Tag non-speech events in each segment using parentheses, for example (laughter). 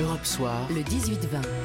Europe Soir, le 18-20,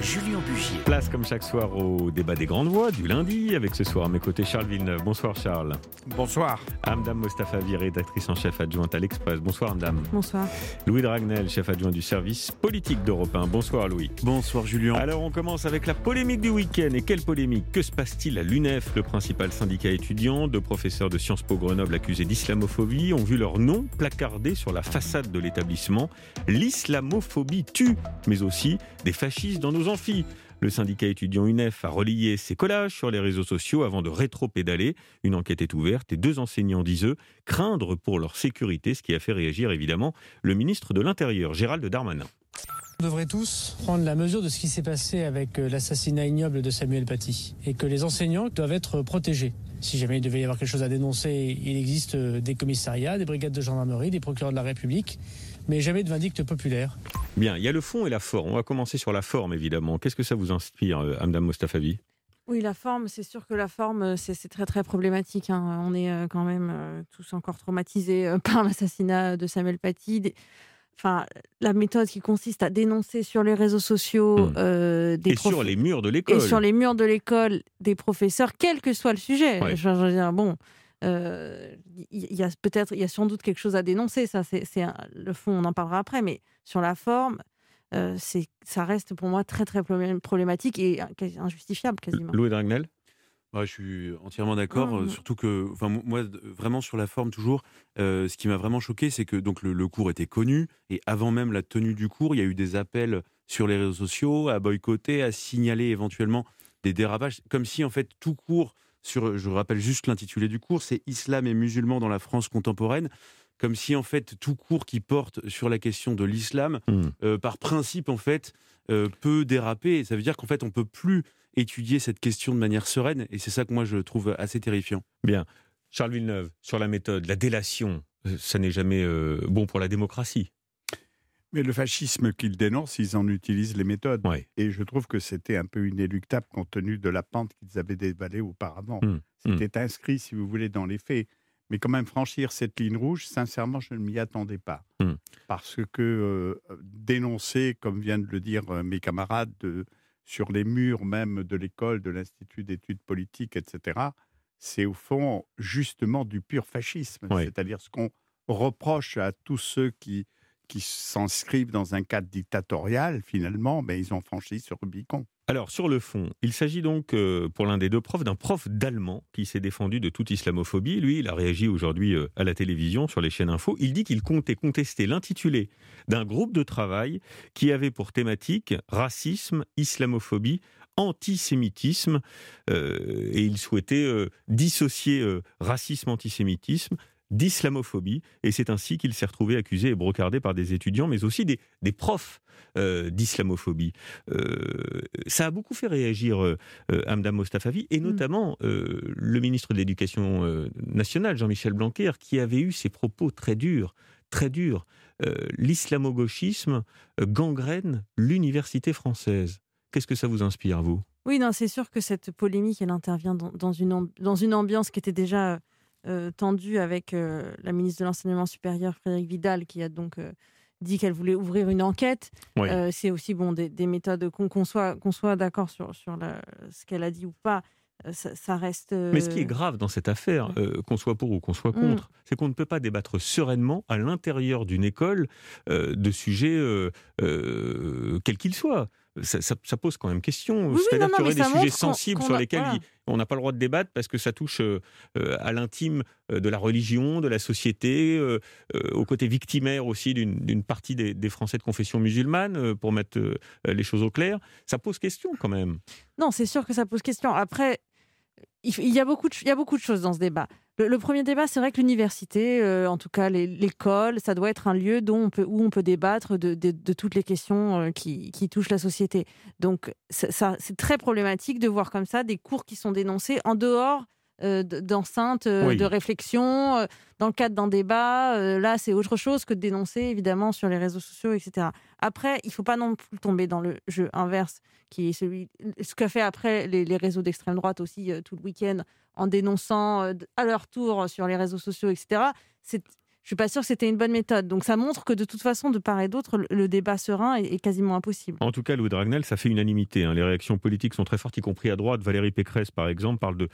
Julien Bugier. Place comme chaque soir au débat des grandes voix du lundi, avec ce soir à mes côtés Charles Villeneuve. Bonsoir Charles. Bonsoir. Amdam Mostafa Viré, rédactrice en chef adjointe à l'Express. Bonsoir Amdam. Bonsoir. Louis Dragnel, chef adjoint du service politique d'Europe 1. Bonsoir Louis. Bonsoir Julien. Alors on commence avec la polémique du week-end. Et quelle polémique? Que se passe-t-il à l'UNEF? Le principal syndicat étudiant, deux professeurs de Sciences Po Grenoble accusés d'islamophobie ont vu leur nom placardé sur la façade de l'établissement. L'islamophobie tue, mais aussi des fascistes dans nos amphis. Le syndicat étudiant UNEF a relayé ces collages sur les réseaux sociaux avant de rétro-pédaler. Une enquête est ouverte et deux enseignants disent, craindre pour leur sécurité, ce qui a fait réagir évidemment le ministre de l'Intérieur, Gérald Darmanin. On devrait tous prendre la mesure de ce qui s'est passé avec euh, l'assassinat ignoble de Samuel Paty et que les enseignants doivent être protégés. Si jamais il devait y avoir quelque chose à dénoncer, il existe euh, des commissariats, des brigades de gendarmerie, des procureurs de la République, mais jamais de vindicte populaire. Bien, il y a le fond et la forme. On va commencer sur la forme, évidemment. Qu'est-ce que ça vous inspire, euh, Amdam Mostafavi? Oui, la forme, c'est sûr que la forme, c'est très très problématique. hein. On est euh, quand même euh, tous encore traumatisés euh, (laughs) par l'assassinat de Samuel Paty. Des- Enfin, la méthode qui consiste à dénoncer sur les réseaux sociaux Mm. euh, des Et prof- sur les murs de et l'école. sur les murs de l'école des professeurs, quel que soit le sujet. Ouais. Je, je veux dire, bon, euh, il y, a peut-être, il y a sans doute quelque chose à dénoncer. Ça, c'est le fond. On en parlera après, mais sur la forme, euh, ça reste pour moi très très problé- problématique et euh, injustifiable quasiment. Louis Dragnel Ouais, je suis entièrement d'accord. Euh. Surtout que, enfin, mo- moi, vraiment sur la forme toujours, euh, ce qui m'a vraiment choqué, c'est que donc le, le cours était connu et avant même la tenue du cours, il y a eu des appels sur les réseaux sociaux à boycotter, à signaler éventuellement des dérapages, comme si en fait tout cours sur, je rappelle juste l'intitulé du cours, c'est Islam et musulmans dans la France contemporaine. Comme si en fait tout cours qui porte sur la question de l'islam Hmm. euh, par principe, en fait, euh, peut déraper. Ça veut dire qu'en fait, on peut plus étudier cette question de manière sereine. Et c'est ça que moi, je trouve assez terrifiant. Bien. Charles Villeneuve, sur la méthode, la délation, euh, ça n'est jamais euh, bon pour la démocratie. Mais le fascisme qu'ils dénoncent, ils en utilisent les méthodes. Et je trouve que c'était un peu inéluctable compte tenu de la pente qu'ils avaient dévalée auparavant. Hmm, C'était inscrit, si vous voulez, dans les faits. Mais quand même, franchir cette ligne rouge, sincèrement, je ne m'y attendais pas. Hmm. Parce que euh, dénoncer, comme viennent de le dire euh, mes camarades, de- sur les murs même de l'école, de l'Institut d'études politiques, etc., c'est au fond justement du pur fascisme. C'est-à-dire ce qu'on reproche à tous ceux qui, qui s'inscrivent dans un cadre dictatorial, finalement, ben, ils ont franchi ce Rubicon. Alors, sur le fond, il s'agit donc, euh, pour l'un des deux profs, d'un prof d'allemand qui s'est défendu de toute islamophobie. Lui, il a réagi aujourd'hui euh, à la télévision, sur les chaînes info. Il dit qu'il comptait contester l'intitulé d'un groupe de travail qui avait pour thématique racisme, islamophobie, antisémitisme. euh, et il souhaitait dissocier racisme, antisémitisme d'islamophobie. Et c'est ainsi qu'il s'est retrouvé accusé et brocardé par des étudiants, mais aussi des, des profs euh, d'islamophobie. Euh, ça a beaucoup fait réagir euh, Mostafavi, et notamment euh, le ministre de l'Éducation nationale, Jean-Michel Blanquer, qui avait eu ces propos très durs, très durs. L'islamo-gauchisme gangrène l'université française. Qu'est-ce que ça vous inspire, vous? Oui, non, c'est sûr que cette polémique, elle intervient dans, dans une, dans une ambiance qui était déjà euh, tendue avec euh, la ministre de l'Enseignement supérieur, Frédéric Vidal, qui a donc euh, dit qu'elle voulait ouvrir une enquête. Oui. Euh, c'est aussi bon, des, des méthodes qu'on soit, d'accord sur, sur la- ce qu'elle a dit ou pas. Ça, ça reste. Mais ce qui est grave dans cette affaire, euh, qu'on soit pour ou qu'on soit Mm. contre, c'est qu'on ne peut pas débattre sereinement à l'intérieur d'une école euh, de sujets euh, quels qu'ils soient. Ça, ça- ça pose quand même question. Oui, C'est-à-dire qu'il y aurait des sujets sensibles sur lesquels voilà. on n'a pas le droit de débattre parce que ça touche euh, euh, à l'intime euh, de la religion, de la société, euh, euh, au côté victimaire aussi d'une partie des, des Français de confession musulmane, pour mettre les choses au clair. Ça pose question quand même. Non, c'est sûr que ça pose question. Après, il y a beaucoup de, il y a beaucoup de choses dans ce débat. Le, premier débat, c'est vrai que l'université, euh, en tout cas l'école, ça doit être un lieu dont on peut, où on peut débattre de, de- de toutes les questions euh, qui, qui touchent la société. Donc, ça- c'est très problématique de voir comme ça des cours qui sont dénoncés en dehors euh, d- d'enceintes euh, Oui. de réflexion, euh, dans le cadre d'un débat. Là, c'est autre chose que de dénoncer, évidemment, sur les réseaux sociaux, etc. Après, il faut pas non plus tomber dans le jeu inverse, qui est celui, ce qu'a fait après les, les réseaux d'extrême droite aussi tout le week-end, en dénonçant à leur tour sur les réseaux sociaux, etc. C'est je suis pas sûre que c'était une bonne méthode. Donc ça montre que de toute façon, de part et d'autre, le, débat serein est, quasiment impossible. En tout cas, Louis Dragnel, ça fait unanimité. Hein. Les réactions politiques sont très fortes, y compris à droite. Valérie Pécresse, par exemple, parle de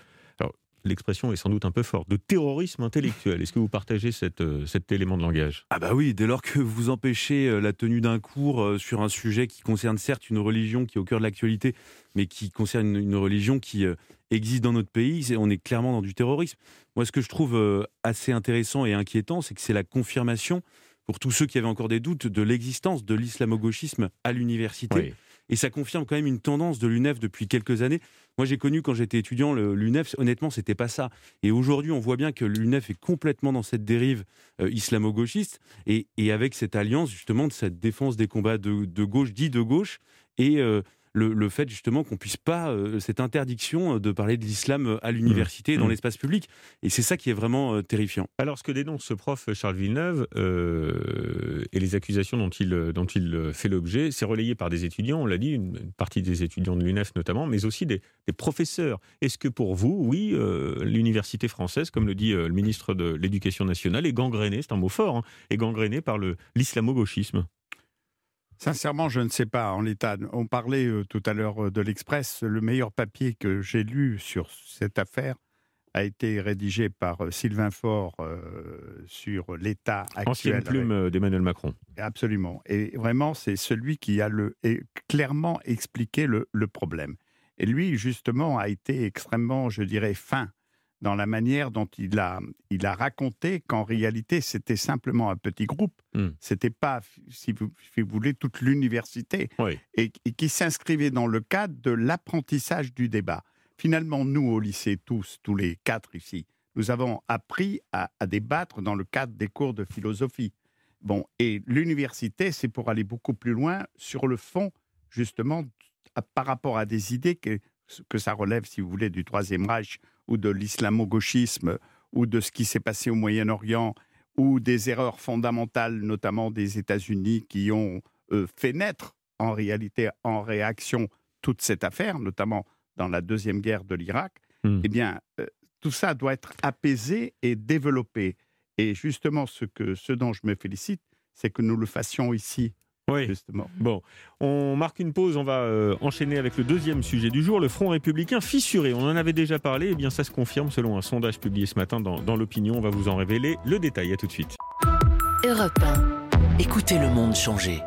l'expression est sans doute un peu forte, de terrorisme intellectuel. Est-ce que vous partagez cette, euh, cet élément de langage? Ah bah oui, dès lors que vous empêchez euh, la tenue d'un cours euh, sur un sujet qui concerne certes une religion qui est au cœur de l'actualité, mais qui concerne une, religion qui existe dans notre pays, on est clairement dans du terrorisme. Moi, ce que je trouve assez intéressant et inquiétant, c'est que c'est la confirmation, pour tous ceux qui avaient encore des doutes, de l'existence de l'islamo-gauchisme à l'université. Et ça confirme quand même une tendance de l'UNEF depuis quelques années. Moi, j'ai connu quand j'étais étudiant l'UNEF, honnêtement, c'était pas ça. Et aujourd'hui, on voit bien que l'UNEF est complètement dans cette dérive euh, islamo-gauchiste et, avec cette alliance, justement, de cette défense des combats de, gauche, dit de gauche, et euh, le, fait justement qu'on puisse pas euh, cette interdiction euh, de parler de l'islam euh, à l'université dans mmh. l'espace public et c'est ça qui est vraiment terrifiant. Alors ce que dénonce ce prof Charles Villeneuve et les accusations dont il dont il fait l'objet, c'est relayé par des étudiants, on l'a dit, une, partie des étudiants de l'UNEF notamment, mais aussi des, professeurs. Est-ce que pour vous, oui, l'université française, comme le dit le ministre de l'Éducation nationale, est gangrénée, c'est un mot fort, hein, est gangrénée par l'islamo-gauchisme? Sincèrement, je ne sais pas. En l'état, on parlait euh, tout à l'heure euh, de l'Express. Le meilleur papier que j'ai lu sur cette affaire a été rédigé par euh, Sylvain Faure sur l'état actuel. Ancienne plume d'Emmanuel Macron. Absolument. Et vraiment, c'est celui qui a le, clairement expliqué le, le problème. Et lui, justement, a été extrêmement, je dirais, fin dans la manière dont il a, il a raconté qu'en réalité, c'était simplement un petit groupe. Ce hmm. C'était pas, si vous, voulez, toute l'université. Et, qui s'inscrivait dans le cadre de l'apprentissage du débat. Finalement, nous, au lycée, tous, tous les quatre ici, nous avons appris à, débattre dans le cadre des cours de philosophie. Bon, et l'université, c'est pour aller beaucoup plus loin sur le fond, justement, par rapport à des idées que, que ça relève, si vous voulez, du Troisième Reich ou de l'islamo-gauchisme ou de ce qui s'est passé au Moyen-Orient ou des erreurs fondamentales, notamment des États-Unis, qui ont euh, fait naître en réalité en réaction toute cette affaire, notamment dans la deuxième guerre de l'Irak, hmm. eh bien, euh, tout ça doit être apaisé et développé. Et justement, ce, que, ce dont je me félicite, c'est que nous le fassions ici oui. Justement. Bon, on marque une pause, on va euh, enchaîner avec le deuxième sujet du jour, le Front républicain fissuré. On en avait déjà parlé, et eh bien ça se confirme selon un sondage publié ce matin dans, dans l'opinion. On va vous en révéler le détail. À tout de suite. Europe 1. Écoutez le monde changer.